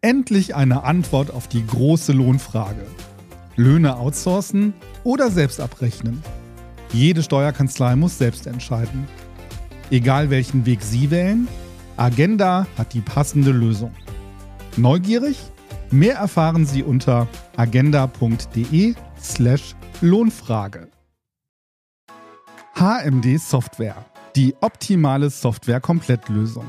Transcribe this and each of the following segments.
Endlich eine Antwort auf die große Lohnfrage. Löhne outsourcen oder selbst abrechnen? Jede Steuerkanzlei muss selbst entscheiden. Egal welchen Weg Sie wählen, Agenda hat die passende Lösung. Neugierig? Mehr erfahren Sie unter agenda.de/slash Lohnfrage. HMD Software. Die optimale Software-Komplettlösung.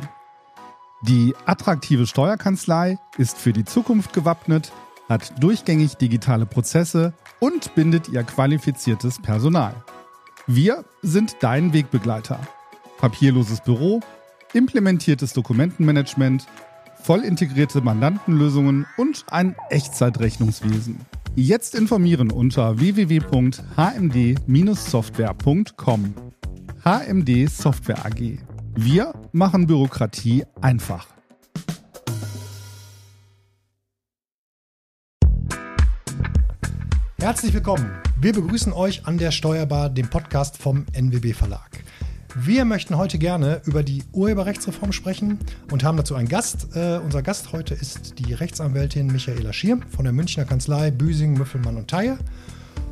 Die attraktive Steuerkanzlei ist für die Zukunft gewappnet, hat durchgängig digitale Prozesse und bindet ihr qualifiziertes Personal. Wir sind dein Wegbegleiter. Papierloses Büro, implementiertes Dokumentenmanagement, voll integrierte Mandantenlösungen und ein Echtzeitrechnungswesen. Jetzt informieren unter www.hmd-software.com. HMD Software AG. Wir machen Bürokratie einfach. Herzlich willkommen. Wir begrüßen euch an der Steuerbar, dem Podcast vom NWB Verlag. Wir möchten heute gerne über die Urheberrechtsreform sprechen und haben dazu einen Gast. Äh, unser Gast heute ist die Rechtsanwältin Michaela Schirm von der Münchner Kanzlei Büsing, Müffelmann und Theie.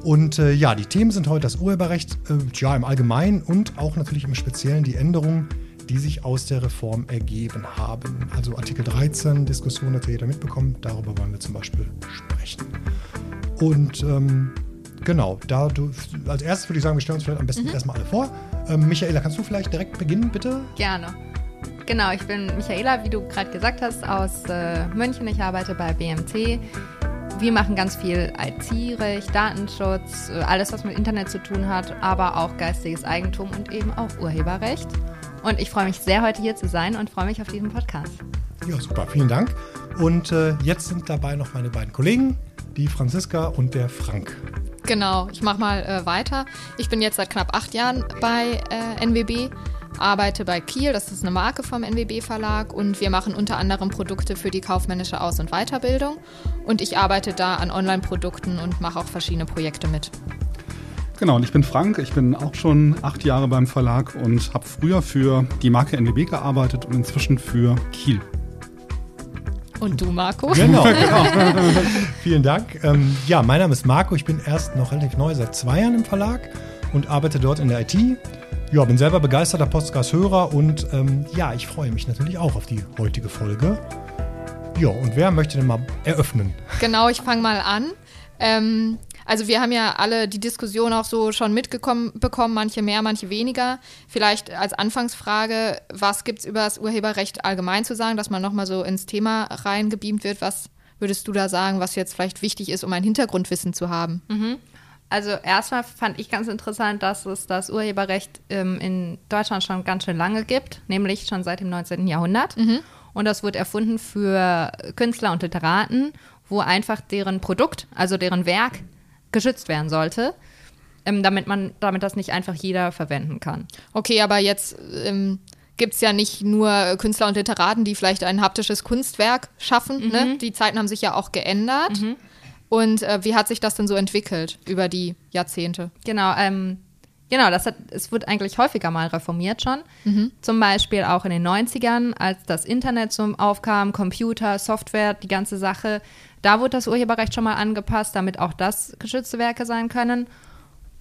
Und äh, ja, die Themen sind heute das Urheberrecht, äh, ja im Allgemeinen und auch natürlich im Speziellen die Änderungen, die sich aus der Reform ergeben haben. Also Artikel 13, Diskussion hat jeder mitbekommen, darüber wollen wir zum Beispiel sprechen. Und ähm, genau, da du, als erstes würde ich sagen, wir stellen uns vielleicht am besten mhm. erstmal alle vor. Ähm, Michaela, kannst du vielleicht direkt beginnen, bitte? Gerne. Genau, ich bin Michaela, wie du gerade gesagt hast, aus äh, München. Ich arbeite bei BMT. Wir machen ganz viel IT-Recht, Datenschutz, äh, alles, was mit Internet zu tun hat, aber auch geistiges Eigentum und eben auch Urheberrecht. Und ich freue mich sehr, heute hier zu sein und freue mich auf diesen Podcast. Ja, super, vielen Dank. Und äh, jetzt sind dabei noch meine beiden Kollegen, die Franziska und der Frank. Genau, ich mache mal äh, weiter. Ich bin jetzt seit knapp acht Jahren bei äh, NWB, arbeite bei Kiel, das ist eine Marke vom NWB Verlag und wir machen unter anderem Produkte für die kaufmännische Aus- und Weiterbildung und ich arbeite da an Online-Produkten und mache auch verschiedene Projekte mit. Genau, und ich bin Frank. Ich bin auch schon acht Jahre beim Verlag und habe früher für die Marke NWB gearbeitet und inzwischen für Kiel. Und du, Marco? Genau, genau. Vielen Dank. Ähm, ja, mein Name ist Marco. Ich bin erst noch relativ neu, seit zwei Jahren im Verlag und arbeite dort in der IT. Ja, bin selber begeisterter Podcast-Hörer und ähm, ja, ich freue mich natürlich auch auf die heutige Folge. Ja, und wer möchte denn mal eröffnen? Genau, ich fange mal an. Ähm, also wir haben ja alle die Diskussion auch so schon mitbekommen, bekommen, manche mehr, manche weniger. Vielleicht als Anfangsfrage, was gibt es über das Urheberrecht allgemein zu sagen, dass man nochmal so ins Thema reingebeamt wird? Was würdest du da sagen, was jetzt vielleicht wichtig ist, um ein Hintergrundwissen zu haben? Mhm. Also erstmal fand ich ganz interessant, dass es das Urheberrecht ähm, in Deutschland schon ganz schön lange gibt, nämlich schon seit dem 19. Jahrhundert. Mhm. Und das wurde erfunden für Künstler und Literaten, wo einfach deren Produkt, also deren Werk, geschützt werden sollte, ähm, damit man, damit das nicht einfach jeder verwenden kann. Okay, aber jetzt ähm, gibt es ja nicht nur Künstler und Literaten, die vielleicht ein haptisches Kunstwerk schaffen. Ne? Mhm. Ne? Die Zeiten haben sich ja auch geändert. Mhm. Und äh, wie hat sich das denn so entwickelt über die Jahrzehnte? Genau, ähm, genau, das hat, es wird eigentlich häufiger mal reformiert schon. Mhm. Zum Beispiel auch in den 90ern, als das Internet zum aufkam, Computer, Software, die ganze Sache. Da wurde das Urheberrecht schon mal angepasst, damit auch das geschützte Werke sein können.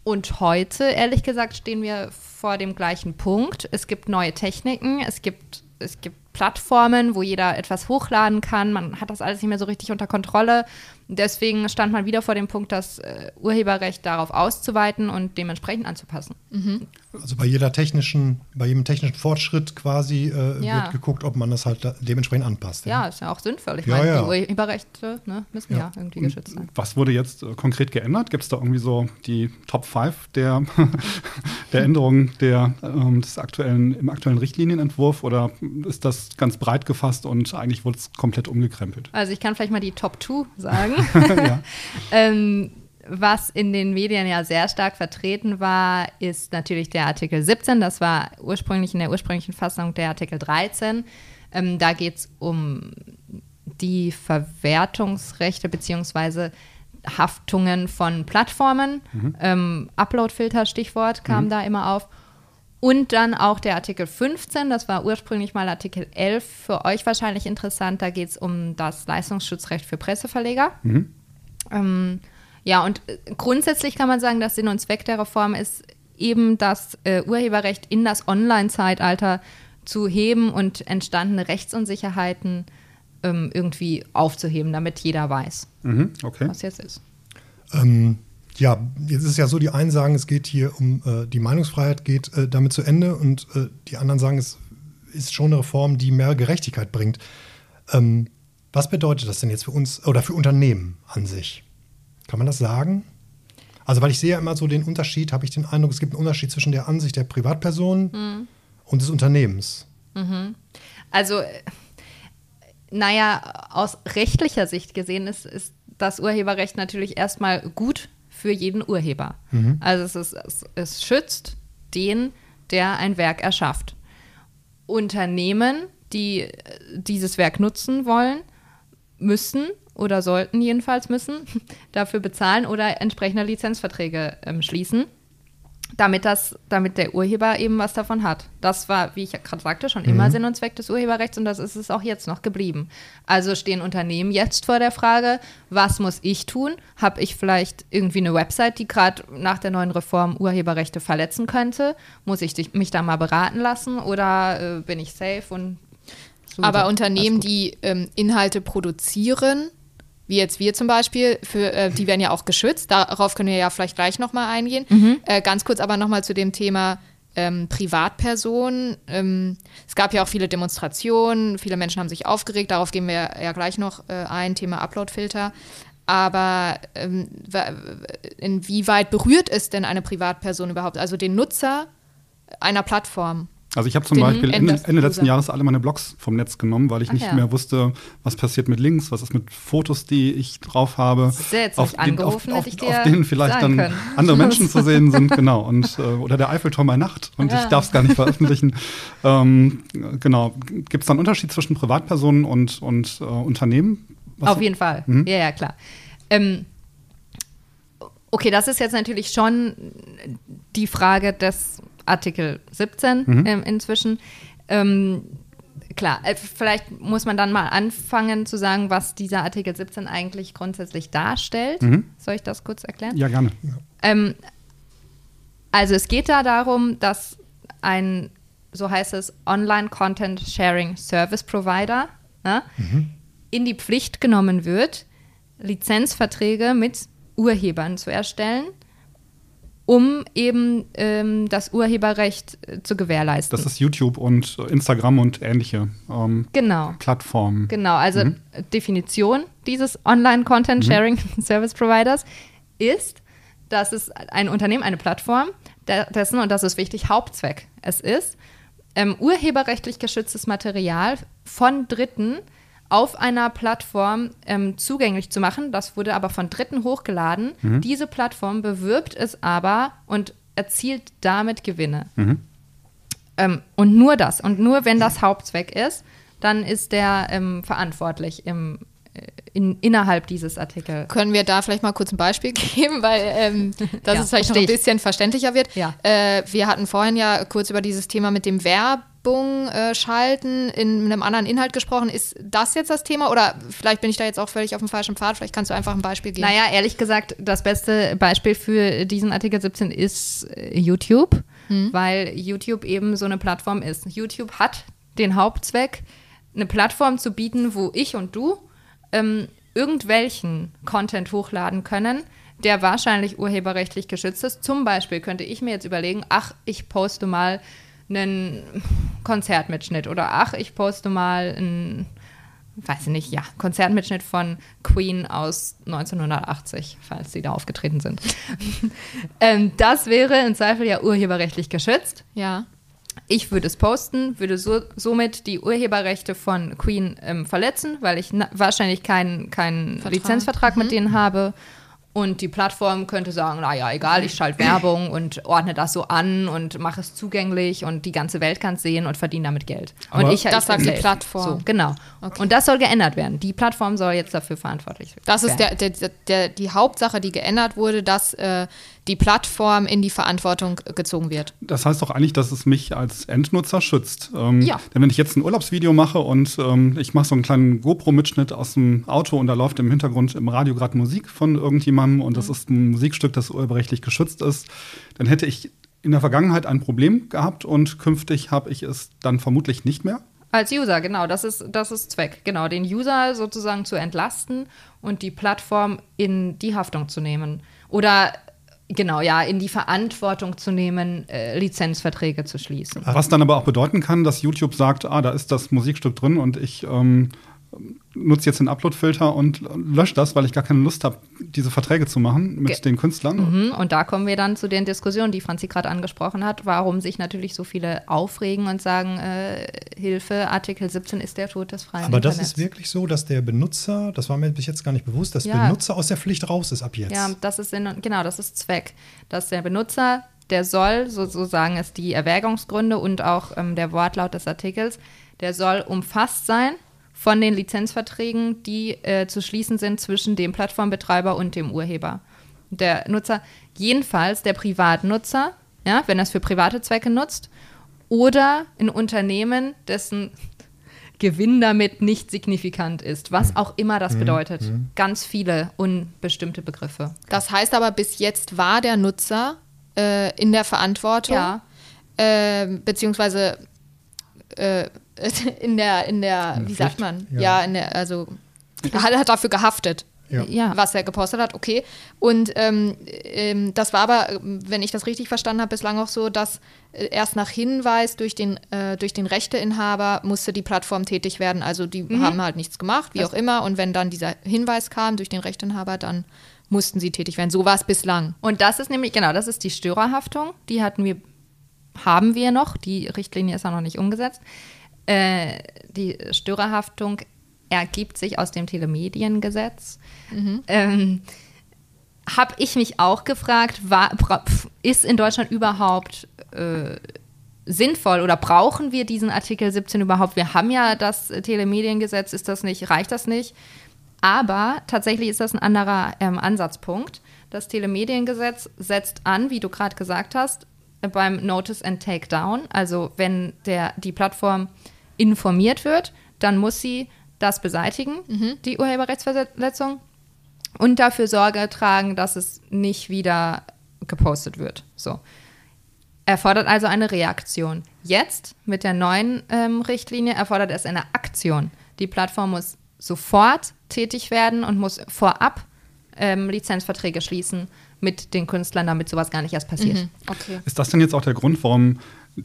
Und heute, ehrlich gesagt, stehen wir vor dem gleichen Punkt. Es gibt neue Techniken, es gibt, es gibt Plattformen, wo jeder etwas hochladen kann. Man hat das alles nicht mehr so richtig unter Kontrolle. Deswegen stand man wieder vor dem Punkt, das äh, Urheberrecht darauf auszuweiten und dementsprechend anzupassen. Mhm. Also bei jeder technischen, bei jedem technischen Fortschritt quasi äh, ja. wird geguckt, ob man das halt dementsprechend anpasst. Ja, ja ist ja auch sinnvoll. Ich ja, meine, ja. die Urheberrechte ne, müssen ja, irgendwie geschützt sein. Was wurde jetzt äh, konkret geändert? Gibt es da irgendwie so die Top 5 der, der Änderungen der, ähm, des aktuellen, im aktuellen Richtlinienentwurf oder ist das ganz breit gefasst und eigentlich wurde es komplett umgekrempelt? Also ich kann vielleicht mal die Top 2 sagen. ähm, was in den Medien ja sehr stark vertreten war, ist natürlich der Artikel 17. Das war ursprünglich in der ursprünglichen Fassung der Artikel 13. Ähm, da geht es um die Verwertungsrechte bzw. Haftungen von Plattformen. Mhm. Ähm, Upload-Filter, Stichwort, kam mhm. da immer auf. Und dann auch der Artikel 15, das war ursprünglich mal Artikel 11, für euch wahrscheinlich interessant. Da geht es um das Leistungsschutzrecht für Presseverleger. Ähm, ja, und äh, grundsätzlich kann man sagen, dass Sinn und Zweck der Reform ist, eben das äh, Urheberrecht in das Online-Zeitalter zu heben und entstandene Rechtsunsicherheiten ähm, irgendwie aufzuheben, damit jeder weiß, Mhm, okay. was jetzt ist. Ähm, ja, jetzt ist es ja so, die einen sagen, es geht hier um äh, die Meinungsfreiheit, geht äh, damit zu Ende und äh, die anderen sagen, es ist schon eine Reform, die mehr Gerechtigkeit bringt. Ähm, was bedeutet das denn jetzt für uns oder für Unternehmen an sich? Kann man das sagen? Also, weil ich sehe ja immer so den Unterschied, habe ich den Eindruck, es gibt einen Unterschied zwischen der Ansicht der Privatperson und des Unternehmens. Also, äh, naja, aus rechtlicher Sicht gesehen ist, ist das Urheberrecht natürlich erstmal gut für jeden Urheber. Also es, ist, es, es schützt den, der ein Werk erschafft. Unternehmen, die äh, dieses Werk nutzen wollen, müssen oder sollten jedenfalls müssen dafür bezahlen oder entsprechende Lizenzverträge ähm, schließen damit das, damit der Urheber eben was davon hat. Das war, wie ich gerade sagte, schon immer Sinn und Zweck des Urheberrechts und das ist es auch jetzt noch geblieben. Also stehen Unternehmen jetzt vor der Frage, was muss ich tun? Habe ich vielleicht irgendwie eine Website, die gerade nach der neuen Reform Urheberrechte verletzen könnte? Muss ich dich, mich da mal beraten lassen oder äh, bin ich safe und super, Aber Unternehmen, die ähm, Inhalte produzieren, wie jetzt wir zum Beispiel, für, äh, die werden ja auch geschützt. Darauf können wir ja vielleicht gleich nochmal eingehen. Mhm. Äh, ganz kurz aber nochmal zu dem Thema ähm, Privatpersonen. Ähm, es gab ja auch viele Demonstrationen, viele Menschen haben sich aufgeregt. Darauf gehen wir ja gleich noch äh, ein, Thema Uploadfilter. Aber ähm, inwieweit berührt es denn eine Privatperson überhaupt, also den Nutzer einer Plattform? Also ich habe zum Den Beispiel Ende, End- Ende letzten. Jahres alle meine Blogs vom Netz genommen, weil ich Ach nicht ja. mehr wusste, was passiert mit Links, was ist mit Fotos, die ich drauf habe. Sehr jetzt auf, angerufen, auf, ich auf, auf denen vielleicht dann können. andere Menschen zu sehen sind, genau. Und, äh, oder der Eiffelturm bei Nacht und ich Ja. darf es gar nicht veröffentlichen. ähm, genau. Gibt es da einen Unterschied zwischen Privatpersonen und, und äh, Unternehmen? Was- Auf jeden Fall. Mhm. Ja, ja, klar. Ähm, okay, das ist jetzt natürlich schon die Frage des Artikel 17 Mhm. ähm, inzwischen. Ähm, klar, äh, vielleicht muss man dann mal anfangen zu sagen, was dieser Artikel 17 eigentlich grundsätzlich darstellt. Mhm. Soll ich das kurz erklären? Ja, gerne. Ähm, also es geht da darum, dass ein, so heißt es, Online Content Sharing Service Provider ja, in die Pflicht genommen wird, Lizenzverträge mit Urhebern zu erstellen, um eben ähm, das Urheberrecht äh, zu gewährleisten. Das ist YouTube und Instagram und ähnliche ähm, genau. Plattformen. Genau, also Definition dieses Online-Content-Sharing Service Providers ist, dass es ein Unternehmen, eine Plattform, dessen, und das ist wichtig, Hauptzweck es ist, ähm, urheberrechtlich geschütztes Material von Dritten auf einer Plattform ähm, zugänglich zu machen. Das wurde aber von Dritten hochgeladen. Diese Plattform bewirbt es aber und erzielt damit Gewinne. Ähm, und nur das. Und nur wenn das Hauptzweck ist, dann ist der ähm, verantwortlich im, äh, in, innerhalb dieses Artikels. Können wir da vielleicht mal kurz ein Beispiel geben, weil ähm, das Ja, ist vielleicht noch ein bisschen verständlicher wird. Ja. Äh, wir hatten vorhin ja kurz über dieses Thema mit dem Werbung äh, schalten in einem anderen Inhalt gesprochen. Ist das jetzt das Thema oder vielleicht bin ich da jetzt auch völlig auf dem falschen Pfad? Vielleicht kannst du einfach ein Beispiel geben. Naja, ehrlich gesagt, das beste Beispiel für diesen Artikel 17 ist äh, YouTube, weil YouTube eben so eine Plattform ist. YouTube hat den Hauptzweck, eine Plattform zu bieten, wo ich und du ähm, irgendwelchen Content hochladen können, der wahrscheinlich urheberrechtlich geschützt ist. Zum Beispiel könnte ich mir jetzt überlegen, ach, ich poste mal einen Konzertmitschnitt oder ach, ich poste mal einen weiß ich nicht, ja, Konzertmitschnitt von Queen aus 1980, falls sie da aufgetreten sind. ähm, das wäre im Zweifel ja urheberrechtlich geschützt. Ja. Ich würde es posten, würde so, somit die Urheberrechte von Queen ähm, verletzen, weil ich wahrscheinlich keinen Vertrag. Lizenzvertrag mit denen habe. Und die Plattform könnte sagen, naja, egal, ich schalte Werbung und ordne das so an und mache es zugänglich und die ganze Welt kann es sehen und verdiene damit Geld. Aber und ich, das ich sagt die. Plattform. So, genau. Okay. Und das soll geändert werden. Die Plattform soll jetzt dafür verantwortlich Das ist der, der, der, die Hauptsache, die geändert wurde, dass äh, die Plattform in die Verantwortung gezogen wird. Das heißt doch eigentlich, dass es mich als Endnutzer schützt. Ähm, Ja. Denn wenn ich jetzt ein Urlaubsvideo mache und ähm, ich mache so einen kleinen GoPro-Mitschnitt aus dem Auto und da läuft im Hintergrund im Radio gerade Musik von irgendjemandem und das ist ein Musikstück, das urheberrechtlich geschützt ist, dann hätte ich in der Vergangenheit ein Problem gehabt und künftig habe ich es dann vermutlich nicht mehr. Als User, genau, das ist, das ist Zweck. Genau, den User sozusagen zu entlasten und die Plattform in die Haftung zu nehmen. Oder, genau, ja, in die Verantwortung zu nehmen, äh, Lizenzverträge zu schließen. Was dann aber auch bedeuten kann, dass YouTube sagt, ah, da ist das Musikstück drin und ich ähm, nutze jetzt den Upload-Filter und lösche das, weil ich gar keine Lust habe, diese Verträge zu machen mit Ge- den Künstlern. Mhm, Und da kommen wir dann zu den Diskussionen, die Franzi gerade angesprochen hat, warum sich natürlich so viele aufregen und sagen, äh, Hilfe, Artikel 17 ist der Tod des freien Aber das Internets. ist wirklich so, dass der Benutzer, das war mir bis jetzt gar nicht bewusst, dass Ja. Benutzer aus der Pflicht raus ist ab jetzt. Ja, das ist und, genau, das ist Zweck. Dass der Benutzer, der soll, so, so sagen es die Erwägungsgründe und auch ähm, der Wortlaut des Artikels, der soll umfasst sein von den Lizenzverträgen, die äh, zu schließen sind zwischen dem Plattformbetreiber und dem Urheber. Der Nutzer, jedenfalls der Privatnutzer, ja, wenn er es für private Zwecke nutzt, oder ein Unternehmen, dessen Gewinn damit nicht signifikant ist, was auch immer das bedeutet. Ganz viele unbestimmte Begriffe. Das heißt aber, bis jetzt war der Nutzer äh, in der Verantwortung, Ja. äh, beziehungsweise äh, in der, in der, In wie sagt Pflicht, man? ja. Ja, in der, also er hat, hat dafür gehaftet. Ja. Was er gepostet hat, okay. Und ähm, ähm, das war aber, wenn ich das richtig verstanden habe, bislang auch so, dass äh, erst nach Hinweis durch den, äh, durch den Rechteinhaber musste die Plattform tätig werden. Also die haben halt nichts gemacht, wie Das- auch immer. Und wenn dann dieser Hinweis kam durch den Rechteinhaber, dann mussten sie tätig werden. So war es bislang. Und das ist nämlich, genau, das ist die Störerhaftung. Die hatten wir, haben wir noch. Die Richtlinie ist auch noch nicht umgesetzt. Äh, die Störerhaftung ergibt sich aus dem Telemediengesetz. Ähm, Habe ich mich auch gefragt, war, ist in Deutschland überhaupt äh, sinnvoll oder brauchen wir diesen Artikel 17 überhaupt? Wir haben ja das Telemediengesetz, ist das nicht, reicht das nicht? Aber tatsächlich ist das ein anderer ähm, Ansatzpunkt. Das Telemediengesetz setzt an, wie du gerade gesagt hast, beim Notice and Takedown. Also wenn der, die Plattform informiert wird, dann muss sie das beseitigen, die Urheberrechtsverletzung, und dafür Sorge tragen, dass es nicht wieder gepostet wird. So. Erfordert also eine Reaktion. Jetzt mit der neuen ähm, Richtlinie erfordert es eine Aktion. Die Plattform muss sofort tätig werden und muss vorab ähm, Lizenzverträge schließen mit den Künstlern, damit sowas gar nicht erst passiert. Okay. Ist das denn jetzt auch der Grund, warum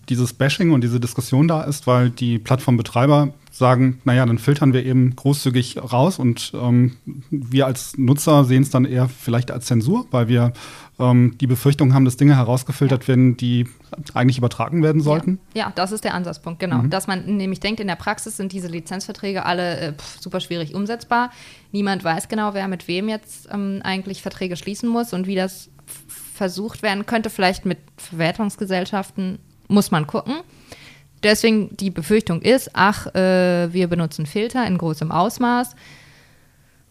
dieses Bashing und diese Diskussion da ist, weil die Plattformbetreiber sagen, naja, dann filtern wir eben großzügig raus und ähm, wir als Nutzer sehen es dann eher vielleicht als Zensur, weil wir ähm, die Befürchtung haben, dass Dinge herausgefiltert werden, die eigentlich übertragen werden sollten. Ja, ja, das ist der Ansatzpunkt, genau. Dass man nämlich denkt, in der Praxis sind diese Lizenzverträge alle äh, pf, super schwierig umsetzbar. Niemand weiß genau, wer mit wem jetzt ähm, eigentlich Verträge schließen muss und wie das versucht werden könnte. Vielleicht mit Verwertungsgesellschaften muss man gucken. Deswegen die Befürchtung ist, ach, äh, wir benutzen Filter in großem Ausmaß.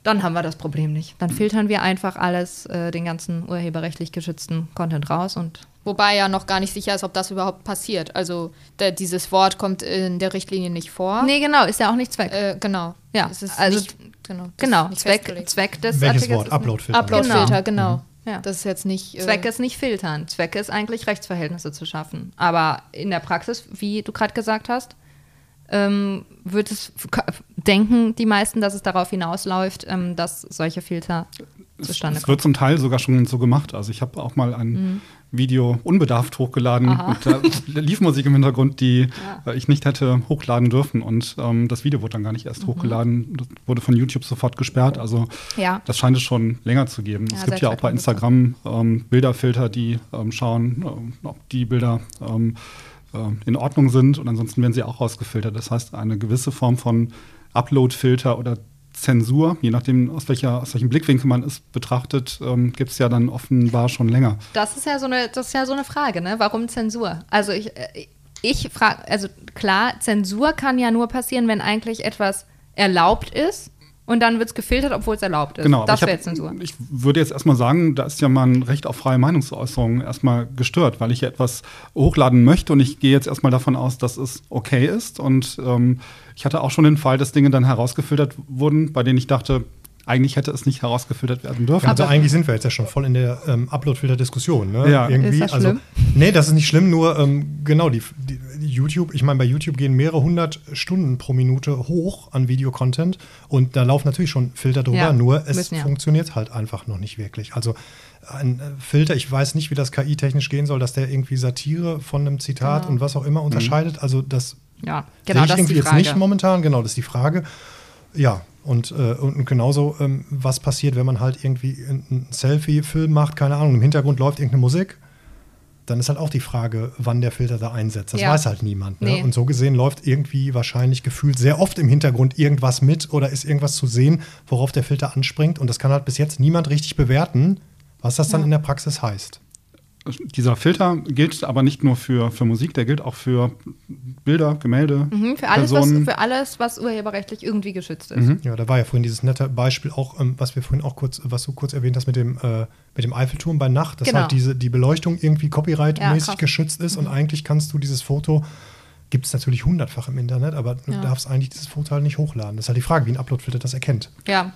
Dann haben wir das Problem nicht. Dann filtern wir einfach alles, äh, den ganzen urheberrechtlich geschützten Content raus und Wobei ja noch gar nicht sicher ist, ob das überhaupt passiert. Also der, dieses Wort kommt in der Richtlinie nicht vor. Nee, genau, ist ja auch nicht Zweck. Äh, genau. Ja, Es ist also- nicht, genau, Genau, ist nicht Zweck. Zweck des Welches Artikels Wort? Uploadfilter. Uploadfilter, genau. Ja. Das ist jetzt nicht. Äh, Zweck ist nicht filtern. Zweck ist eigentlich Rechtsverhältnisse zu schaffen. Aber in der Praxis, wie du gerade gesagt hast, ähm, wird es denken die meisten, dass es darauf hinausläuft, ähm, dass solche Filter zustande Es kommen. wird zum Teil sogar schon so gemacht. Also ich habe auch mal ein Video unbedarft hochgeladen Mhm. Aha. und da lief Musik im Hintergrund, die äh, ich nicht hätte hochladen dürfen. Und ähm, das Video wurde dann gar nicht erst hochgeladen. Das wurde von YouTube sofort gesperrt. Also Mhm. Ja. das scheint es schon länger zu geben. Ja, es gibt ja auch bei 2017. Instagram ähm, Bilderfilter, die ähm, schauen, ähm, ob die Bilder ähm, ähm, in Ordnung sind und ansonsten werden sie auch rausgefiltert. Das heißt, eine gewisse Form von Upload-Filter oder Zensur, je nachdem, aus, welcher, aus welchem Blickwinkel man es betrachtet, ähm, gibt es ja dann offenbar schon länger. Das ist ja so eine, das ist ja so eine Frage, ne? Warum Zensur? Also ich, äh, ich frage, also klar, Zensur kann ja nur passieren, wenn eigentlich etwas erlaubt ist und dann wird es gefiltert, obwohl es erlaubt ist. Genau, das wäre Zensur. ich würde jetzt erstmal sagen, da ist ja mein Recht auf freie Meinungsäußerung erstmal gestört, weil ich ja etwas hochladen möchte und ich gehe jetzt erstmal davon aus, dass es okay ist. Und ähm, ich hatte auch schon den Fall, dass Dinge dann herausgefiltert wurden, bei denen ich dachte, eigentlich hätte es nicht herausgefiltert werden dürfen. Also eigentlich sind wir jetzt ja schon voll in der ähm, Upload-Filter-Diskussion. Ne? Ja. Irgendwie, Ist das also, schlimm? Nee, das ist nicht schlimm, nur ähm, genau, die, die, YouTube, ich meine, bei YouTube gehen mehrere hundert Stunden pro Minute hoch an Videocontent und da laufen natürlich schon Filter drüber, Ja, nur es müssen ja. funktioniert halt einfach noch nicht wirklich. Also ein äh, Filter, ich weiß nicht, wie das KI-technisch gehen soll, dass der irgendwie Satire von einem Zitat Genau. und was auch immer unterscheidet. Also das Ja, sehe genau, ich das ist irgendwie jetzt nicht momentan, genau, das ist die Frage. Ja, und, äh, und genauso, ähm, was passiert, wenn man halt irgendwie einen Selfie-Film macht, keine Ahnung, im Hintergrund läuft irgendeine Musik, dann ist halt auch die Frage, wann der Filter da einsetzt. Das Ja. weiß halt niemand. Ne? Nee. Und so gesehen läuft irgendwie wahrscheinlich gefühlt sehr oft im Hintergrund irgendwas mit oder ist irgendwas zu sehen, worauf der Filter anspringt. Und das kann halt bis jetzt niemand richtig bewerten, was das dann in der Praxis heißt. Dieser Filter gilt aber nicht nur für, für Musik, der gilt auch für Bilder, Gemälde, Mhm, für, alles, was, Personen. für alles, was urheberrechtlich irgendwie geschützt ist. Mhm. Ja, da war ja vorhin dieses nette Beispiel auch, ähm, was wir vorhin auch kurz, was du kurz erwähnt hast mit dem, äh, mit dem Eiffelturm bei Nacht, dass Genau. halt diese, die Beleuchtung irgendwie copyrightmäßig Ja, geschützt ist und eigentlich kannst du dieses Foto, gibt es natürlich hundertfach im Internet, aber du Ja. darfst eigentlich dieses Foto halt nicht hochladen. Das ist halt die Frage, wie ein Uploadfilter das erkennt. Ja.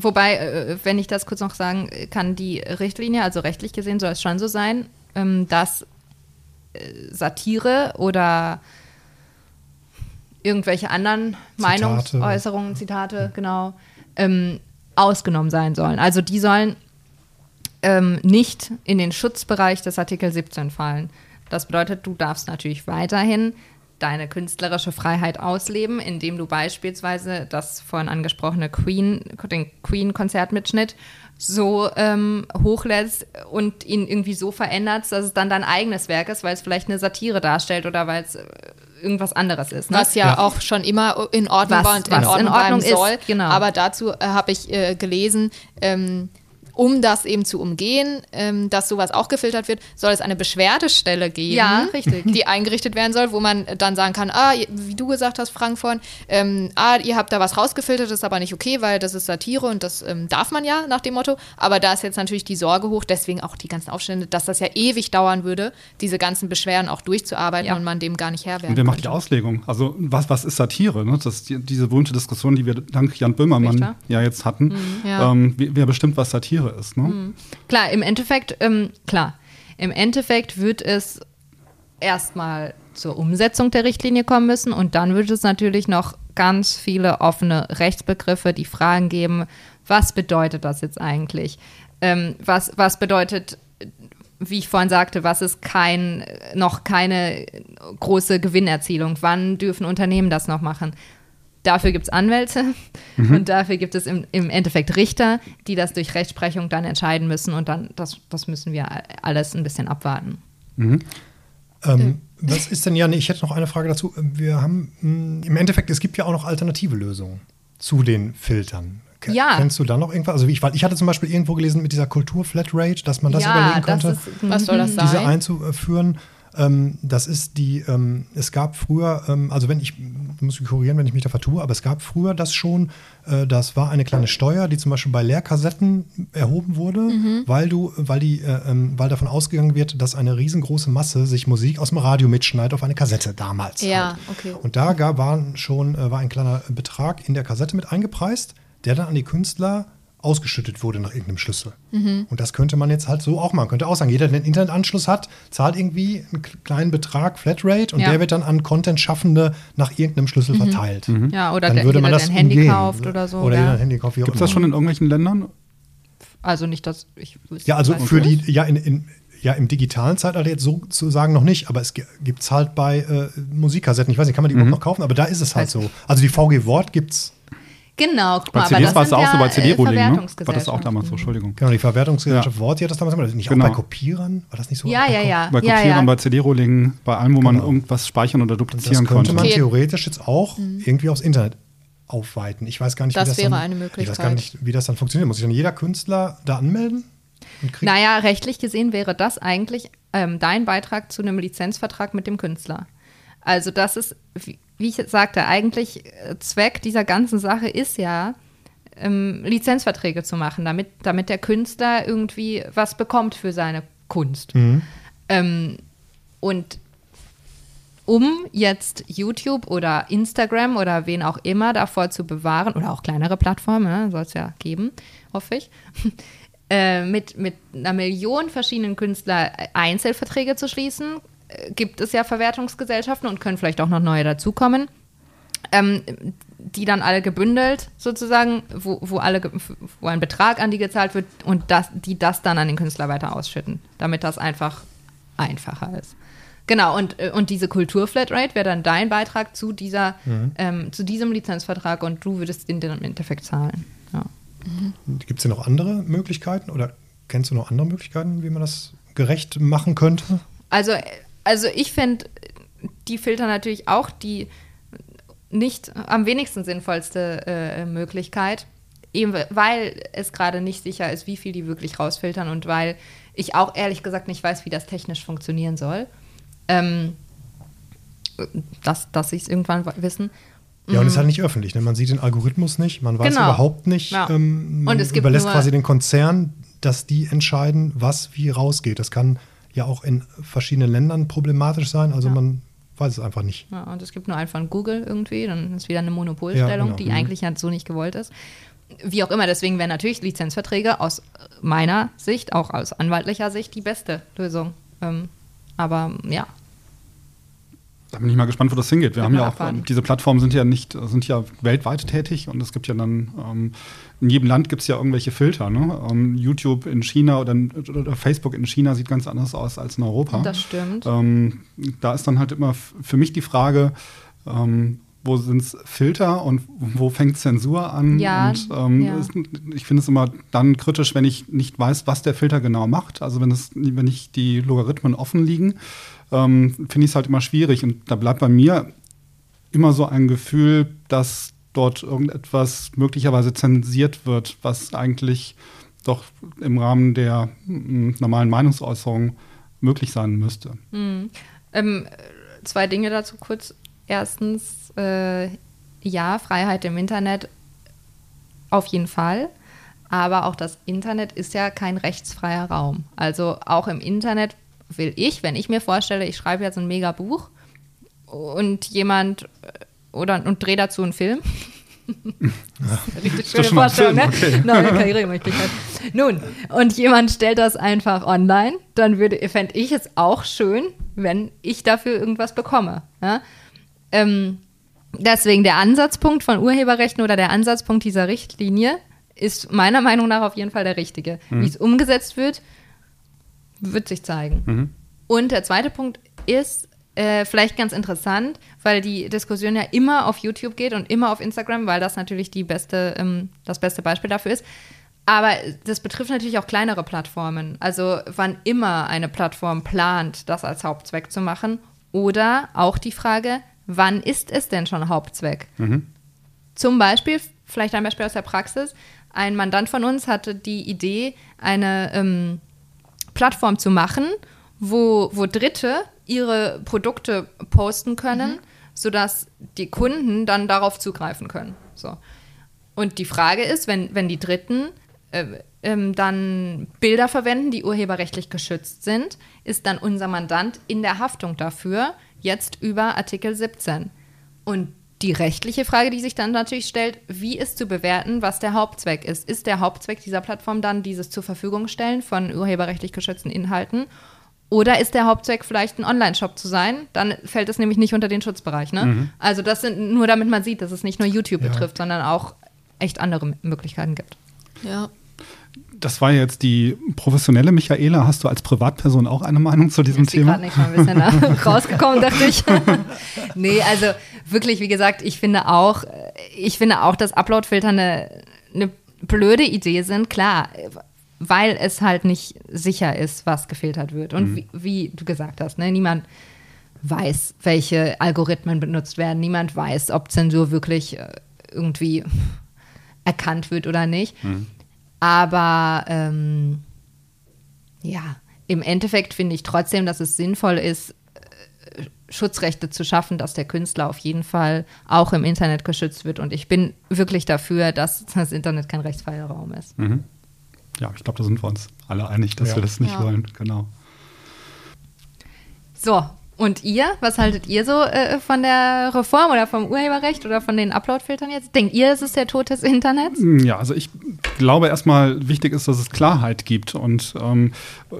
Wobei, äh, wenn ich das kurz noch sagen kann, die Richtlinie, also rechtlich gesehen soll es schon so sein, ähm, dass äh, Satire oder irgendwelche anderen Zitate. Meinungsäußerungen, Zitate, genau, ähm, ausgenommen sein sollen. Also die sollen ähm, nicht in den Schutzbereich des Artikel 17 fallen. Das bedeutet, du darfst natürlich weiterhin deine künstlerische Freiheit ausleben, indem du beispielsweise das vorhin angesprochene Queen, den Queen-Konzertmitschnitt so ähm, hochlädst und ihn irgendwie so veränderst, dass es dann dein eigenes Werk ist, weil es vielleicht eine Satire darstellt oder weil es äh, irgendwas anderes ist. Ne? Was ja, Ja. auch schon immer in Ordnung Was- war und in in Ordnung, Ordnung bleiben soll. ist, genau. Aber dazu äh, habe ich äh, gelesen, ähm, um das eben zu umgehen, ähm, dass sowas auch gefiltert wird, soll es eine Beschwerdestelle geben, Ja, richtig. die eingerichtet werden soll, wo man dann sagen kann, ah, wie du gesagt hast, Frank vorhin, ähm, ah, ihr habt da was rausgefiltert, das ist aber nicht okay, weil das ist Satire und das ähm, darf man ja nach dem Motto. Aber da ist jetzt natürlich die Sorge hoch, deswegen auch die ganzen Aufstände, dass das ja ewig dauern würde, diese ganzen Beschwerden auch durchzuarbeiten Ja. und man dem gar nicht Herr werden Und wer macht die. Auslegung? Also was, was ist Satire? Ne? Das ist die, diese berühmte Diskussion, die wir dank Jan Böhmermann Richter. ja jetzt hatten. Ja. Ähm, wer bestimmt, was Satire ist? Ne? Klar, im Endeffekt, ähm, klar, im Endeffekt wird es erstmal zur Umsetzung der Richtlinie kommen müssen und dann wird es natürlich noch ganz viele offene Rechtsbegriffe, die Fragen geben, was bedeutet das jetzt eigentlich? Ähm, was, was bedeutet, wie ich vorhin sagte, was ist kein, noch keine große Gewinnerzielung? Wann dürfen Unternehmen das noch machen? Dafür gibt es Anwälte und dafür gibt es im, im Endeffekt Richter, die das durch Rechtsprechung dann entscheiden müssen und dann, das, das müssen wir alles ein bisschen abwarten. Ähm, Was ist denn, ja, ich hätte noch eine Frage dazu. Wir haben, mh, im Endeffekt, es gibt ja auch noch alternative Lösungen zu den Filtern. Ke- Ja. Kennst du da noch irgendwas? Also wie ich, ich hatte zum Beispiel irgendwo gelesen mit dieser Kultur Flatrate, dass man das überlegen könnte, Was soll das diese sein? einzuführen. Ähm, das ist die, ähm, es gab früher, ähm, also wenn ich, muss mich korrigieren, wenn ich mich da vertue, aber es gab früher das schon, äh, das war eine kleine Steuer, die zum Beispiel bei Leerkassetten erhoben wurde, Mhm. weil du, weil die, äh, ähm, weil davon ausgegangen wird, dass eine riesengroße Masse sich Musik aus dem Radio mitschneidet auf eine Kassette damals. Ja, halt. okay. Und da gab, waren schon, äh, war ein kleiner Betrag in der Kassette mit eingepreist, der dann an die Künstler ausgeschüttet wurde nach irgendeinem Schlüssel. Mhm. Und das könnte man jetzt halt so auch machen. Man könnte auch sagen, jeder, der einen Internetanschluss hat, zahlt irgendwie einen kleinen Betrag, Flatrate, und Ja. der wird dann an Content-Schaffende nach irgendeinem Schlüssel verteilt. Ja, oder Dann der, würde jeder, man der das ein Handy umgehen. kauft oder so. Oder ja. jeder ein Handy kauft, Gibt es das schon in irgendwelchen Ländern? Also nicht, dass ich wüsste, Ja, also für nicht. die, ja, in, in, ja, im digitalen Zeitalter jetzt so zu sagen noch nicht, aber es gibt es halt bei äh, Musikkassetten. Ich weiß nicht, kann man die Mhm. überhaupt noch kaufen? Aber da ist es halt Weiß so. Also die VG Wort gibt es. Genau, guck Bei mal, aber CDs das war es auch so, ja, bei äh, CD-Rolling, ne? War das auch damals so, Entschuldigung. Genau, die Verwertungsgesellschaft Ja. Wort, die hat das damals immer. Nicht Genau. auch bei Kopierern? War das nicht so? Ja, Bei ja, ja. Bei ja, Kopierern, ja. bei CD-Rolling, bei allem, wo man Genau. irgendwas speichern oder Und das duplizieren könnte konnte. man Okay. theoretisch jetzt auch irgendwie aufs Internet aufweiten. Ich weiß gar nicht, Das wie das wäre dann, eine Ich weiß gar Möglichkeit. nicht, wie das dann funktioniert. Muss sich dann jeder Künstler da anmelden? Naja, rechtlich gesehen wäre das eigentlich ähm, dein Beitrag zu einem Lizenzvertrag mit dem Künstler. Also das ist, wie, wie ich jetzt sagte, eigentlich äh, Zweck dieser ganzen Sache ist ja, ähm, Lizenzverträge zu machen, damit, damit der Künstler irgendwie was bekommt für seine Kunst. Ähm, und um jetzt YouTube oder Instagram oder wen auch immer davor zu bewahren, oder auch kleinere Plattformen, ne, soll es ja geben, hoffe ich, äh, mit, mit einer Million verschiedenen Künstlern Einzelverträge zu schließen, äh, gibt es ja Verwertungsgesellschaften und können vielleicht auch noch neue dazukommen, ähm, die dann alle gebündelt sozusagen, wo, wo, alle, wo ein Betrag an die gezahlt wird und das, die das dann an den Künstler weiter ausschütten, damit das einfach einfacher ist. Genau, und, äh, und diese Kultur-Flatrate wäre dann dein Beitrag zu, dieser, ähm, zu diesem Lizenzvertrag und du würdest den dann im Endeffekt zahlen. Ja. Gibt es denn noch andere Möglichkeiten oder kennst du noch andere Möglichkeiten, wie man das gerecht machen könnte? Also, also ich finde die Filter natürlich auch die nicht am wenigsten sinnvollste äh, Möglichkeit, eben weil es gerade nicht sicher ist, wie viel die wirklich rausfiltern und weil ich auch ehrlich gesagt nicht weiß, wie das technisch funktionieren soll. Ähm, dass dass sie es irgendwann wissen. Ja, und es ist halt nicht öffentlich. Ne? Man sieht den Algorithmus nicht, man weiß Mhm. Genau. überhaupt nicht. Ja. Ähm, man Und es überlässt quasi den Konzern, dass die entscheiden, was wie rausgeht. Das kann ja auch in verschiedenen Ländern problematisch sein. Also Ja. man weiß es einfach nicht. Ja, und es gibt nur einen von Google irgendwie, dann ist wieder eine Monopolstellung, Ja, genau. die Mhm. eigentlich ja so nicht gewollt ist. Wie auch immer, deswegen wären natürlich Lizenzverträge aus meiner Sicht, auch aus anwaltlicher Sicht, die beste Lösung. Ähm, aber ja, Da bin ich mal gespannt, wo das hingeht. Wir Wird haben ja auch, abwarten. diese Plattformen sind ja nicht, sind ja weltweit tätig und es gibt ja dann, ähm, in jedem Land gibt es ja irgendwelche Filter. Ne? Ähm, YouTube in China oder, oder Facebook in China sieht ganz anders aus als in Europa. das stimmt. Ähm, da ist dann halt immer für mich die Frage, ähm, wo sind es Filter und wo fängt Zensur an? Ja, und ähm, ja. ich finde es immer dann kritisch, wenn ich nicht weiß, was der Filter genau macht. Also wenn es, wenn nicht die Logarithmen offen liegen, ähm, finde ich es halt immer schwierig. Und da bleibt bei mir immer so ein Gefühl, dass dort irgendetwas möglicherweise zensiert wird, was eigentlich doch im Rahmen der mm, normalen Meinungsäußerung möglich sein müsste. Ähm, äh, zwei Dinge dazu kurz. Erstens, äh, ja, Freiheit im Internet auf jeden Fall. Aber auch das Internet ist ja kein rechtsfreier Raum. Also auch im Internet will ich, wenn ich mir vorstelle, ich schreibe jetzt ein mega Buch und jemand äh, oder und drehe dazu einen Film. Richtig schöne Vorstellung, ne? Okay. Neue Karrieremöglichkeit. Nun, und jemand stellt das einfach online, dann würde, fände ich es auch schön, wenn ich dafür irgendwas bekomme. Ja? Ähm, deswegen der Ansatzpunkt von Urheberrechten oder der Ansatzpunkt dieser Richtlinie ist meiner Meinung nach auf jeden Fall der richtige. Wie es umgesetzt wird, wird sich zeigen. Und der zweite Punkt ist äh, vielleicht ganz interessant, weil die Diskussion ja immer auf YouTube geht und immer auf Instagram, weil das natürlich die beste, ähm, das beste Beispiel dafür ist. Aber das betrifft natürlich auch kleinere Plattformen. Also wann immer eine Plattform plant, das als Hauptzweck zu machen. Oder auch die Frage, wann ist es denn schon Hauptzweck? Zum Beispiel, vielleicht ein Beispiel aus der Praxis, ein Mandant von uns hatte die Idee, eine ähm, Plattform zu machen, wo, wo Dritte ihre Produkte posten können, sodass die Kunden dann darauf zugreifen können. So. Und die Frage ist, wenn, wenn die Dritten äh, ähm, dann Bilder verwenden, die urheberrechtlich geschützt sind, ist dann unser Mandant in der Haftung dafür, jetzt über Artikel 17. Und die rechtliche Frage, die sich dann natürlich stellt, wie ist zu bewerten, was der Hauptzweck ist? Ist der Hauptzweck dieser Plattform dann dieses zur Verfügung stellen von urheberrechtlich geschützten Inhalten? Oder ist der Hauptzweck vielleicht ein Online-Shop zu sein? Dann fällt es nämlich nicht unter den Schutzbereich. Ne? Also das sind nur, damit man sieht, dass es nicht nur YouTube Ja. betrifft, sondern auch echt andere Möglichkeiten gibt. Ja. Das war jetzt die professionelle Michaela. Hast du als Privatperson auch eine Meinung zu diesem die Thema? gerade nicht mal ein bisschen rausgekommen, dachte ich. nee, also wirklich, wie gesagt, ich finde auch, ich finde auch, dass Uploadfilter eine, eine blöde Idee sind, klar, weil es halt nicht sicher ist, was gefiltert wird. Und wie, wie du gesagt hast, ne, niemand weiß, welche Algorithmen benutzt werden. Niemand weiß, ob Zensur wirklich äh, irgendwie erkannt wird oder nicht. Aber ähm, ja, im Endeffekt finde ich trotzdem, dass es sinnvoll ist, äh, Schutzrechte zu schaffen, dass der Künstler auf jeden Fall auch im Internet geschützt wird. Und ich bin wirklich dafür, dass das Internet kein rechtsfreier Raum ist. Mhm. Ja, ich glaube, da sind wir uns alle einig, dass Ja. wir das nicht Ja. wollen. Genau. So, und ihr? Was haltet ihr so äh, von der Reform oder vom Urheberrecht oder von den Uploadfiltern jetzt? Denkt ihr, es ist der Tod des Internets? Ja, also ich glaube erstmal wichtig ist, dass es Klarheit gibt und ähm, äh,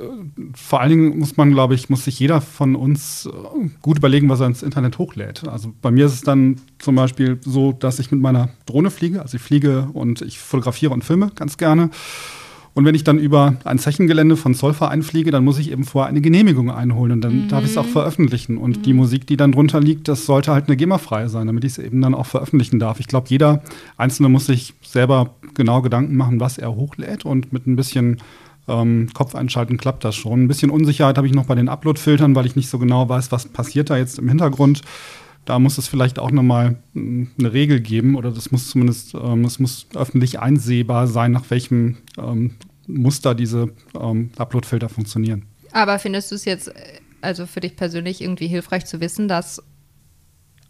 vor allen Dingen muss man, glaube ich, muss sich jeder von uns äh, gut überlegen, was er ins Internet hochlädt. Also bei mir ist es dann zum Beispiel so, dass ich mit meiner Drohne fliege, also ich fliege und ich fotografiere und filme ganz gerne. Und wenn ich dann über ein Zechengelände von Zollver einfliege, dann muss ich eben vorher eine Genehmigung einholen und dann darf ich es auch veröffentlichen. Und die Musik, die dann drunter liegt, das sollte halt eine GEMA-frei sein, damit ich es eben dann auch veröffentlichen darf. Ich glaube, jeder Einzelne muss sich selber genau Gedanken machen, was er hochlädt und mit ein bisschen ähm, Kopf einschalten klappt das schon. Ein bisschen Unsicherheit habe ich noch bei den Upload-Filtern, weil ich nicht so genau weiß, was passiert da jetzt im Hintergrund. Da muss es vielleicht auch nochmal mh, eine Regel geben oder das muss zumindest, ähm, es muss öffentlich einsehbar sein, nach welchem ähm, Muster diese ähm, Upload-Filter funktionieren. Aber findest du es jetzt, äh, also für dich persönlich irgendwie hilfreich zu wissen, dass,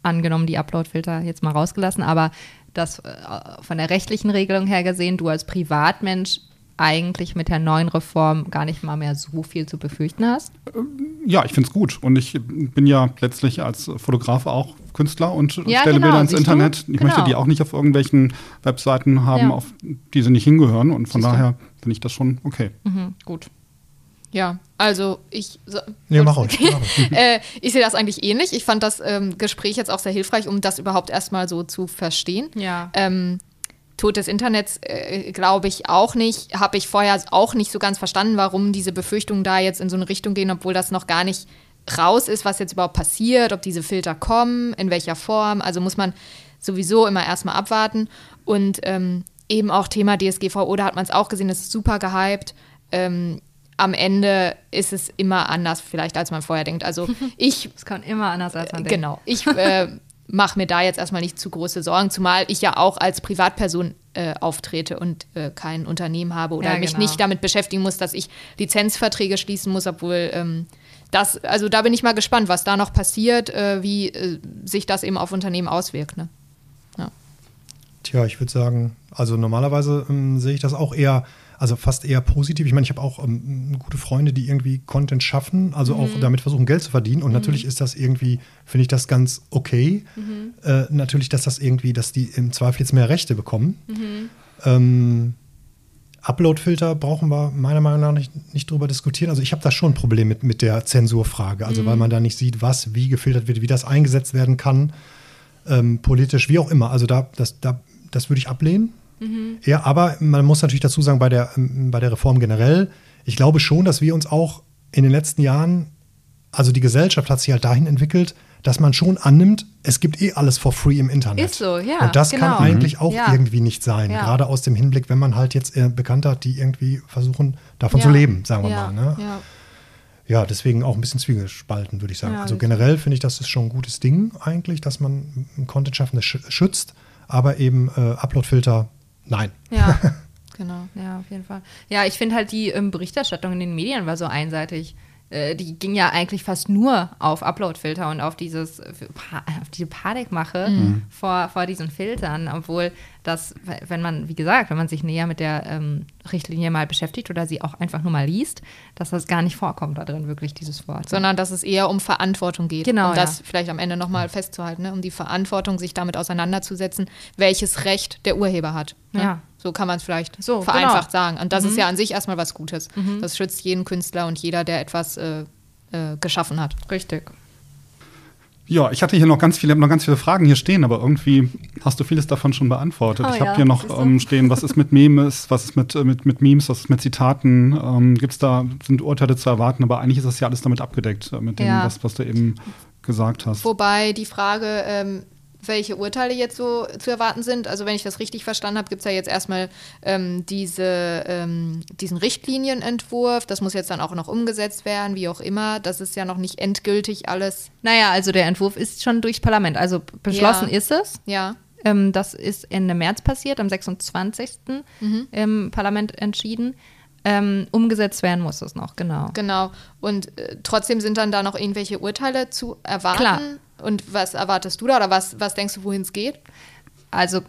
angenommen die Uploadfilter jetzt mal rausgelassen, aber dass äh, von der rechtlichen Regelung her gesehen, du als Privatmensch eigentlich mit der neuen Reform gar nicht mal mehr so viel zu befürchten hast? Ja, ich finde es gut. Und ich bin ja letztlich als Fotograf auch Künstler und Ja, stelle genau, Bilder ins? Internet. Ich möchte Genau. die auch nicht auf irgendwelchen Webseiten haben, Ja. auf die sie nicht hingehören. Und von Siehst daher finde ich das schon okay. Mhm, gut. Ja, also ich. So, Nee, mach ruhig. äh, ich sehe das eigentlich ähnlich. Ich fand das ähm, Gespräch jetzt auch sehr hilfreich, um das überhaupt erstmal so zu verstehen. Ja. Ähm, Tod des Internets äh, glaube ich auch nicht. Habe ich vorher auch nicht so ganz verstanden, warum diese Befürchtungen da jetzt in so eine Richtung gehen, obwohl das noch gar nicht raus ist, was jetzt überhaupt passiert, ob diese Filter kommen, in welcher Form. Also muss man sowieso immer erstmal abwarten. Und ähm, eben auch Thema DSGVO, da hat man es auch gesehen, das ist super gehypt. Ähm, am Ende ist es immer anders, vielleicht als man vorher denkt. Also ich Es kann immer anders als man denkt. Genau. Ich äh, mache mir da jetzt erstmal nicht zu große Sorgen, zumal ich ja auch als Privatperson äh, auftrete und äh, kein Unternehmen habe oder Ja, mich genau. nicht damit beschäftigen muss, dass ich Lizenzverträge schließen muss, obwohl ähm, das, also da bin ich mal gespannt, was da noch passiert, äh, wie äh, sich das eben auf Unternehmen auswirkt. Ne? Tja, ich würde sagen, also normalerweise ähm, sehe ich das auch eher, also fast eher positiv. Ich meine, ich habe auch ähm, gute Freunde, die irgendwie Content schaffen, also auch damit versuchen, Geld zu verdienen. Und natürlich ist das irgendwie, finde ich das ganz okay. Äh, natürlich, dass das irgendwie, dass die im Zweifel jetzt mehr Rechte bekommen. Ähm, Upload-Filter brauchen wir meiner Meinung nach nicht, nicht drüber diskutieren. Also ich habe da schon ein Problem mit, mit der Zensurfrage. Also weil man da nicht sieht, was wie gefiltert wird, wie das eingesetzt werden kann, ähm, politisch, wie auch immer. Also da, das, da, das würde ich ablehnen. Ja, aber man muss natürlich dazu sagen, bei der, ähm, bei der Reform generell, ich glaube schon, dass wir uns auch in den letzten Jahren, also die Gesellschaft hat sich halt dahin entwickelt, dass man schon annimmt, es gibt eh alles for free im Internet. Ist so, ja, Und das genau. kann eigentlich auch Ja. irgendwie nicht sein. Ja. Gerade aus dem Hinblick, wenn man halt jetzt äh, Bekannte hat, die irgendwie versuchen, davon zu Ja. leben, sagen wir Ja. mal. Ne? Ja. Ja, deswegen auch ein bisschen zwiegespalten, würde ich sagen. Ja, also generell finde ich, das ist schon ein gutes Ding eigentlich, dass man Content-Schaffende sch schützt, aber eben äh, Upload-Filter, nein. Ja. Genau. Ja, auf jeden Fall. Ja, ich finde halt die ähm, Berichterstattung in den Medien war so einseitig. Äh, die ging ja eigentlich fast nur auf Uploadfilter und auf dieses äh, Pa- auf diese Panikmache vor, vor diesen Filtern, obwohl das, wenn man, wie gesagt, wenn man sich näher mit der ähm, Richtlinie mal beschäftigt oder sie auch einfach nur mal liest, dass das gar nicht vorkommt da drin wirklich dieses Wort. Sondern dass es eher um Verantwortung geht. Genau, Um das ja. vielleicht am Ende nochmal festzuhalten, ne? um die Verantwortung, sich damit auseinanderzusetzen, welches Recht der Urheber hat. Ne? Ja. So kann man es vielleicht So, vereinfacht genau. sagen. Und das ist ja an sich erstmal was Gutes. Das schützt jeden Künstler und jeder, der etwas äh, äh, geschaffen hat. Richtig. Ja, ich hatte hier noch ganz viele, noch ganz viele Fragen hier stehen, aber irgendwie hast du vieles davon schon beantwortet. Oh ich habe ja, hier noch ähm, stehen, was ist mit Memes, was ist mit, äh, mit, mit Memes, was ist mit Zitaten, ähm, gibt's da, sind Urteile zu erwarten, aber eigentlich ist das ja alles damit abgedeckt, äh, mit dem, Ja. was, was du eben gesagt hast. Wobei die Frage, ähm, welche Urteile jetzt so zu erwarten sind, also wenn ich das richtig verstanden habe, gibt es ja jetzt erstmal ähm, diese, ähm, diesen Richtlinienentwurf, das muss jetzt dann auch noch umgesetzt werden, wie auch immer, das ist ja noch nicht endgültig alles, Naja, also der Entwurf ist schon durchs Parlament. Also beschlossen Ja. ist es. ja. Ähm, das ist Ende März passiert, am 26. im Parlament entschieden. Ähm, umgesetzt werden muss es noch, genau. Genau. Und äh, trotzdem sind dann da noch irgendwelche Urteile zu erwarten. Klar. Und was erwartest du da oder was, was denkst du, wohin es geht? Also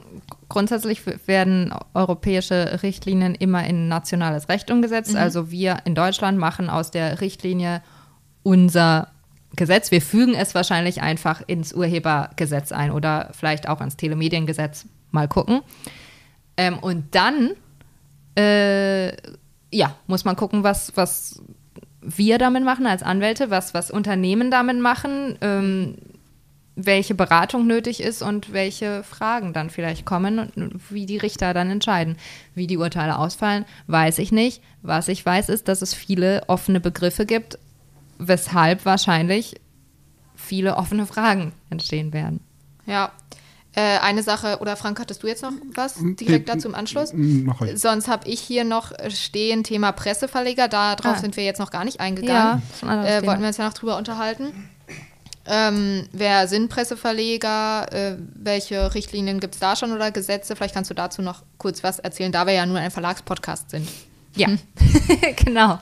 grundsätzlich werden europäische Richtlinien immer in nationales Recht umgesetzt. Also wir in Deutschland machen aus der Richtlinie unser Gesetz. Wir fügen es wahrscheinlich einfach ins Urhebergesetz ein oder vielleicht auch ins Telemediengesetz. Mal gucken. Ähm, und dann äh, ja, muss man gucken, was, was wir damit machen als Anwälte, was, was Unternehmen damit machen, ähm, welche Beratung nötig ist und welche Fragen dann vielleicht kommen und wie die Richter dann entscheiden. Wie die Urteile ausfallen, weiß ich nicht. Was ich weiß, ist, dass es viele offene Begriffe gibt, weshalb wahrscheinlich viele offene Fragen entstehen werden. Ja. Äh, eine Sache, oder Frank, hattest du jetzt noch was direkt dazu im Anschluss? Mach ich. Sonst habe ich hier noch stehen Thema Presseverleger. Darauf Ah. sind wir jetzt noch gar nicht Ja, eingegangen. anderes äh, wollten wir uns ja noch drüber unterhalten. Ähm, wer sind Presseverleger? Äh, welche Richtlinien gibt es da schon oder Gesetze? Vielleicht kannst du dazu noch kurz was erzählen, da wir ja nur ein Verlagspodcast sind. Ja, genau.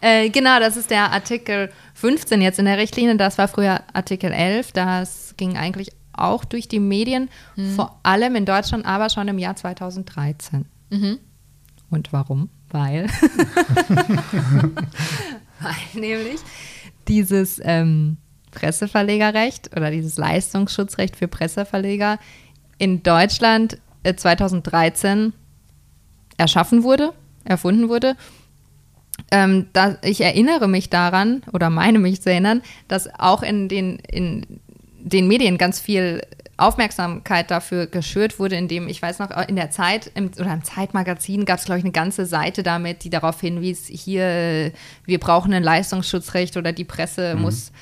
Äh, genau, das ist der Artikel 15 jetzt in der Richtlinie. Das war früher Artikel 11. Das ging eigentlich auch durch die Medien, vor allem in Deutschland, aber schon im Jahr 2013. Und warum? Weil, weil nämlich dieses ähm, Presseverlegerrecht oder dieses Leistungsschutzrecht für Presseverleger in Deutschland äh, 2013 erschaffen wurde, erfunden wurde. Ähm, da, ich erinnere mich daran oder meine mich zu erinnern, dass auch in den, in den Medien ganz viel Aufmerksamkeit dafür geschürt wurde, indem ich weiß noch, in der Zeit im, oder im Zeitmagazin gab es, glaube ich, eine ganze Seite damit, die darauf hinwies, hier, äh, wir brauchen ein Leistungsschutzrecht oder die Presse muss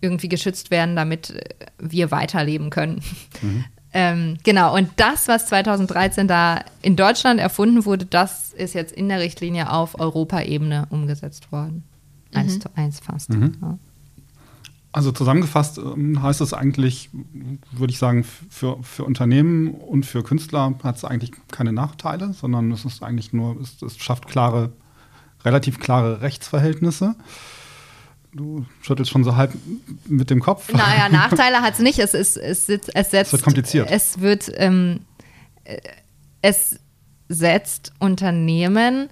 irgendwie geschützt werden, damit äh, wir weiterleben können. Ähm, genau, und das, was 2013 da in Deutschland erfunden wurde, das ist jetzt in der Richtlinie auf Europaebene umgesetzt worden. Eins zu eins fast. Ja. Also zusammengefasst ähm, heißt es eigentlich, würde ich sagen, für, für Unternehmen und für Künstler hat es eigentlich keine Nachteile, sondern es ist eigentlich nur, es, es schafft klare, relativ klare Rechtsverhältnisse. Du schüttelst schon so halb mit dem Kopf. Naja, Nachteile hat es nicht. Es, ist, es, sitzt, es setzt. wird kompliziert. Es wird, ähm, äh, es setzt Unternehmen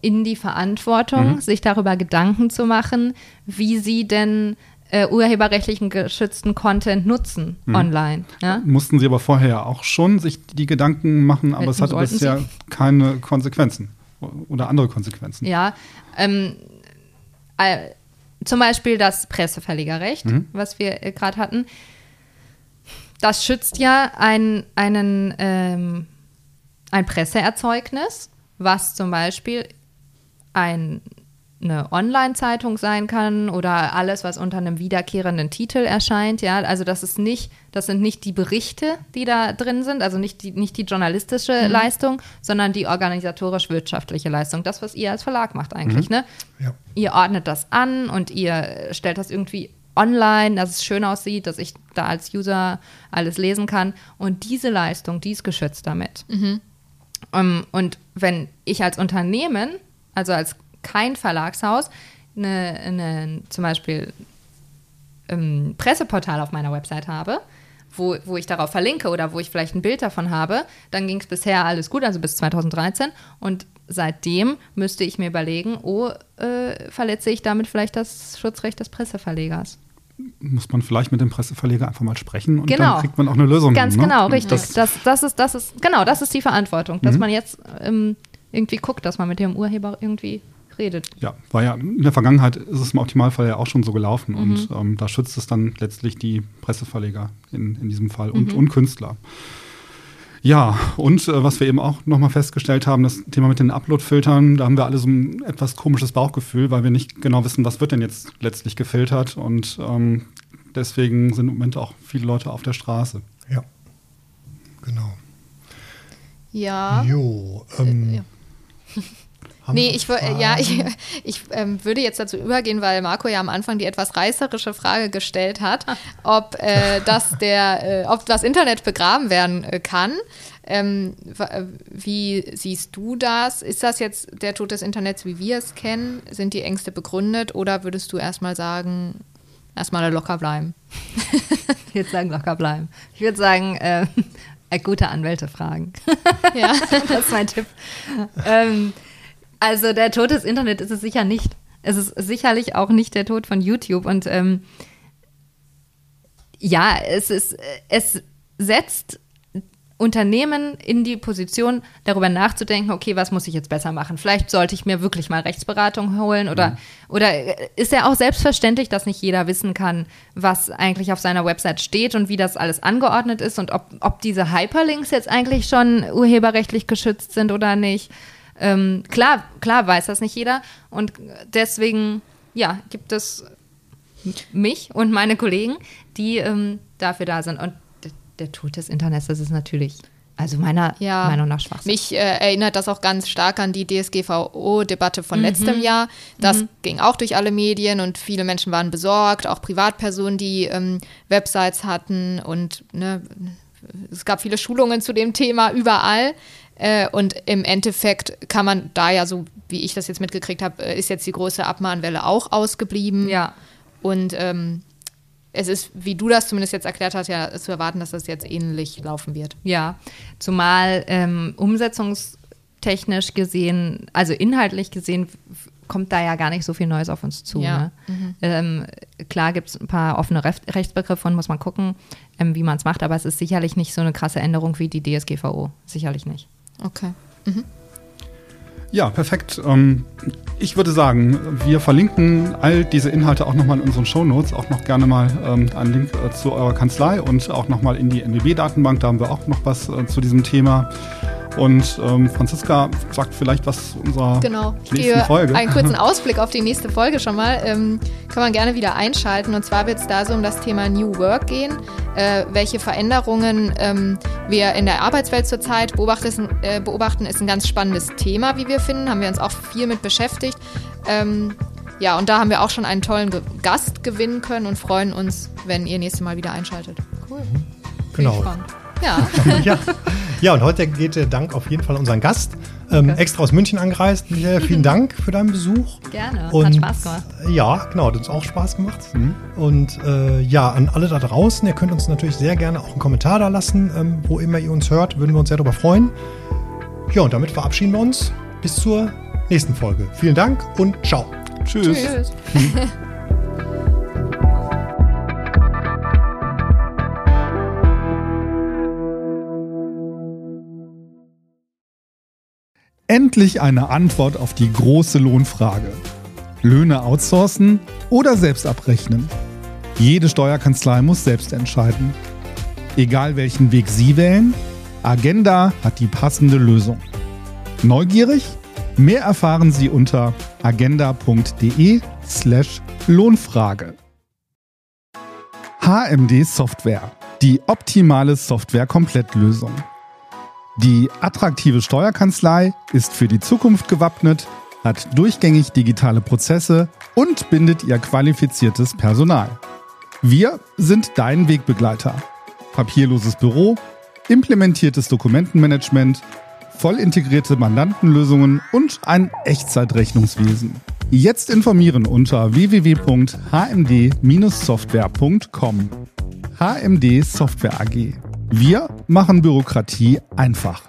in die Verantwortung, Mhm. sich darüber Gedanken zu machen, wie sie denn äh, urheberrechtlichen geschützten Content nutzen Mhm. online. Ja? Mussten sie aber vorher auch schon sich die Gedanken machen, aber es hatte bisher sie? keine Konsequenzen oder andere Konsequenzen. Ja, ähm, äh, zum Beispiel das Presseverlegerrecht, was wir äh, gerade hatten. Das schützt ja ein, einen, ähm, ein Presseerzeugnis, was zum Beispiel ein, eine Online-Zeitung sein kann oder alles, was unter einem wiederkehrenden Titel erscheint. Ja, also das ist nicht, das sind nicht die Berichte, die da drin sind, also nicht die, nicht die journalistische Leistung, sondern die organisatorisch-wirtschaftliche Leistung. Das, was ihr als Verlag macht eigentlich, ne? Ja. Ihr ordnet das an und ihr stellt das irgendwie online, dass es schön aussieht, dass ich da als User alles lesen kann. Und diese Leistung, die ist geschützt damit. Ähm, und wenn ich als Unternehmen, also als kein Verlagshaus, eine, eine, zum Beispiel ähm, Presseportal auf meiner Website habe, wo, wo ich darauf verlinke oder wo ich vielleicht ein Bild davon habe, dann ging es bisher alles gut, also bis 2013. Und seitdem müsste ich mir überlegen, oh, äh, verletze ich damit vielleicht das Schutzrecht des Presseverlegers. Muss man vielleicht mit dem Presseverleger einfach mal sprechen und Genau. dann kriegt man auch eine Lösung. Ganz hin, ne? genau, richtig. Das, Das, das, ist, das ist, genau, das ist die Verantwortung, dass man jetzt ähm, irgendwie guckt, dass man mit dem Urheber irgendwie redet. Ja, war ja in der Vergangenheit ist es im Optimalfall ja auch schon so gelaufen Mhm. und ähm, da schützt es dann letztlich die Presseverleger in, in diesem Fall und, Mhm. und Künstler. Ja, und äh, was wir eben auch nochmal festgestellt haben, das Thema mit den Upload-Filtern, da haben wir alle so ein etwas komisches Bauchgefühl, weil wir nicht genau wissen, was wird denn jetzt letztlich gefiltert und ähm, deswegen sind im Moment auch viele Leute auf der Straße. Ja. Genau. Ja. Jo. Ähm, Äh, ja. Haben Nee, ich, ja, ich, ich ähm, würde jetzt dazu übergehen, weil Marco ja am Anfang die etwas reißerische Frage gestellt hat, ob, äh, das, der, äh, ob das Internet begraben werden äh, kann. Ähm, äh, wie siehst du das? Ist das jetzt der Tod des Internets, wie wir es kennen? Sind die Ängste begründet oder würdest du erstmal sagen, erstmal locker bleiben? Ich würde sagen, locker bleiben. Ich würde sagen, äh, äh, gute Anwälte fragen. Ja. das ist mein Tipp. Ähm, also der Tod des Internets ist es sicher nicht. Es ist sicherlich auch nicht der Tod von YouTube. Und ähm, ja, es ist, es setzt Unternehmen in die Position, darüber nachzudenken, okay, was muss ich jetzt besser machen? Vielleicht sollte ich mir wirklich mal Rechtsberatung holen oder, oder ist ja auch selbstverständlich, dass nicht jeder wissen kann, was eigentlich auf seiner Website steht und wie das alles angeordnet ist und ob, ob diese Hyperlinks jetzt eigentlich schon urheberrechtlich geschützt sind oder nicht. Ähm, klar, klar weiß das nicht jeder und deswegen, ja, gibt es mich und meine Kollegen, die ähm, dafür da sind. Und d- der Tod des Internets, das ist natürlich, also meiner Ja, Meinung nach Schwachsinn. Mich äh, erinnert das auch ganz stark an die DSGVO-Debatte von letztem Jahr. Das ging auch durch alle Medien und viele Menschen waren besorgt, auch Privatpersonen, die ähm, Websites hatten und ne, es gab viele Schulungen zu dem Thema überall. Äh, und im Endeffekt kann man da ja, so wie ich das jetzt mitgekriegt habe, äh, ist jetzt die große Abmahnwelle auch ausgeblieben. Ja. Und ähm, es ist, wie du das zumindest jetzt erklärt hast, ja zu erwarten, dass das jetzt ähnlich laufen wird. Ja, zumal ähm, umsetzungstechnisch gesehen, also inhaltlich gesehen, kommt da ja gar nicht so viel Neues auf uns zu. Ja. Ne? Ähm, klar gibt es ein paar offene Ref Rechtsbegriffe und muss man gucken, ähm, wie man es macht, aber es ist sicherlich nicht so eine krasse Änderung wie die DSGVO. Sicherlich nicht. Okay. Ja, perfekt. Ähm, ich würde sagen, wir verlinken all diese Inhalte auch nochmal in unseren Shownotes, auch noch gerne mal ähm, einen Link äh, zu eurer Kanzlei und auch nochmal in die NWB-Datenbank, da haben wir auch noch was äh, zu diesem Thema. Und ähm, Franziska sagt vielleicht was zu unserer Genau. Nächsten Folge. einen kurzen Ausblick auf die nächste Folge schon mal. Ähm, kann man gerne wieder einschalten. Und zwar wird es da so um das Thema New Work gehen. Äh, welche Veränderungen ähm, wir in der Arbeitswelt zurzeit beobachten, äh, beobachten, ist ein ganz spannendes Thema, wie wir finden. Haben wir uns auch viel mit beschäftigt. Ähm, ja, und da haben wir auch schon einen tollen Ge Gast gewinnen können und freuen uns, wenn ihr nächste Mal wieder einschaltet. Cool. Genau. Spannend. Ja. ja. ja, und heute geht der Dank auf jeden Fall an unseren Gast. Ähm, extra aus München angereist. Michael, vielen Dank für deinen Besuch. Gerne. Und, Hat Spaß gemacht. Ja, genau, hat uns auch Spaß gemacht. Und äh, ja, an alle da draußen, ihr könnt uns natürlich sehr gerne auch einen Kommentar da lassen, ähm, wo immer ihr uns hört, würden wir uns sehr darüber freuen. Ja, und damit verabschieden wir uns bis zur nächsten Folge. Vielen Dank und ciao. Tschüss. Tschüss. Endlich eine Antwort auf die große Lohnfrage. Löhne outsourcen oder selbst abrechnen? Jede Steuerkanzlei muss selbst entscheiden. Egal welchen Weg Sie wählen, Agenda hat die passende Lösung. Neugierig? Mehr erfahren Sie unter agenda.de slash Lohnfrage. HMD Software. Die optimale Software-Komplettlösung. Die attraktive Steuerkanzlei ist für die Zukunft gewappnet, hat durchgängig digitale Prozesse und bindet ihr qualifiziertes Personal. Wir sind dein Wegbegleiter. Papierloses Büro, implementiertes Dokumentenmanagement, voll integrierte Mandantenlösungen und ein Echtzeitrechnungswesen. Jetzt informieren unter www.hmd-software.com. HMD Software AG. Wir machen Bürokratie einfach.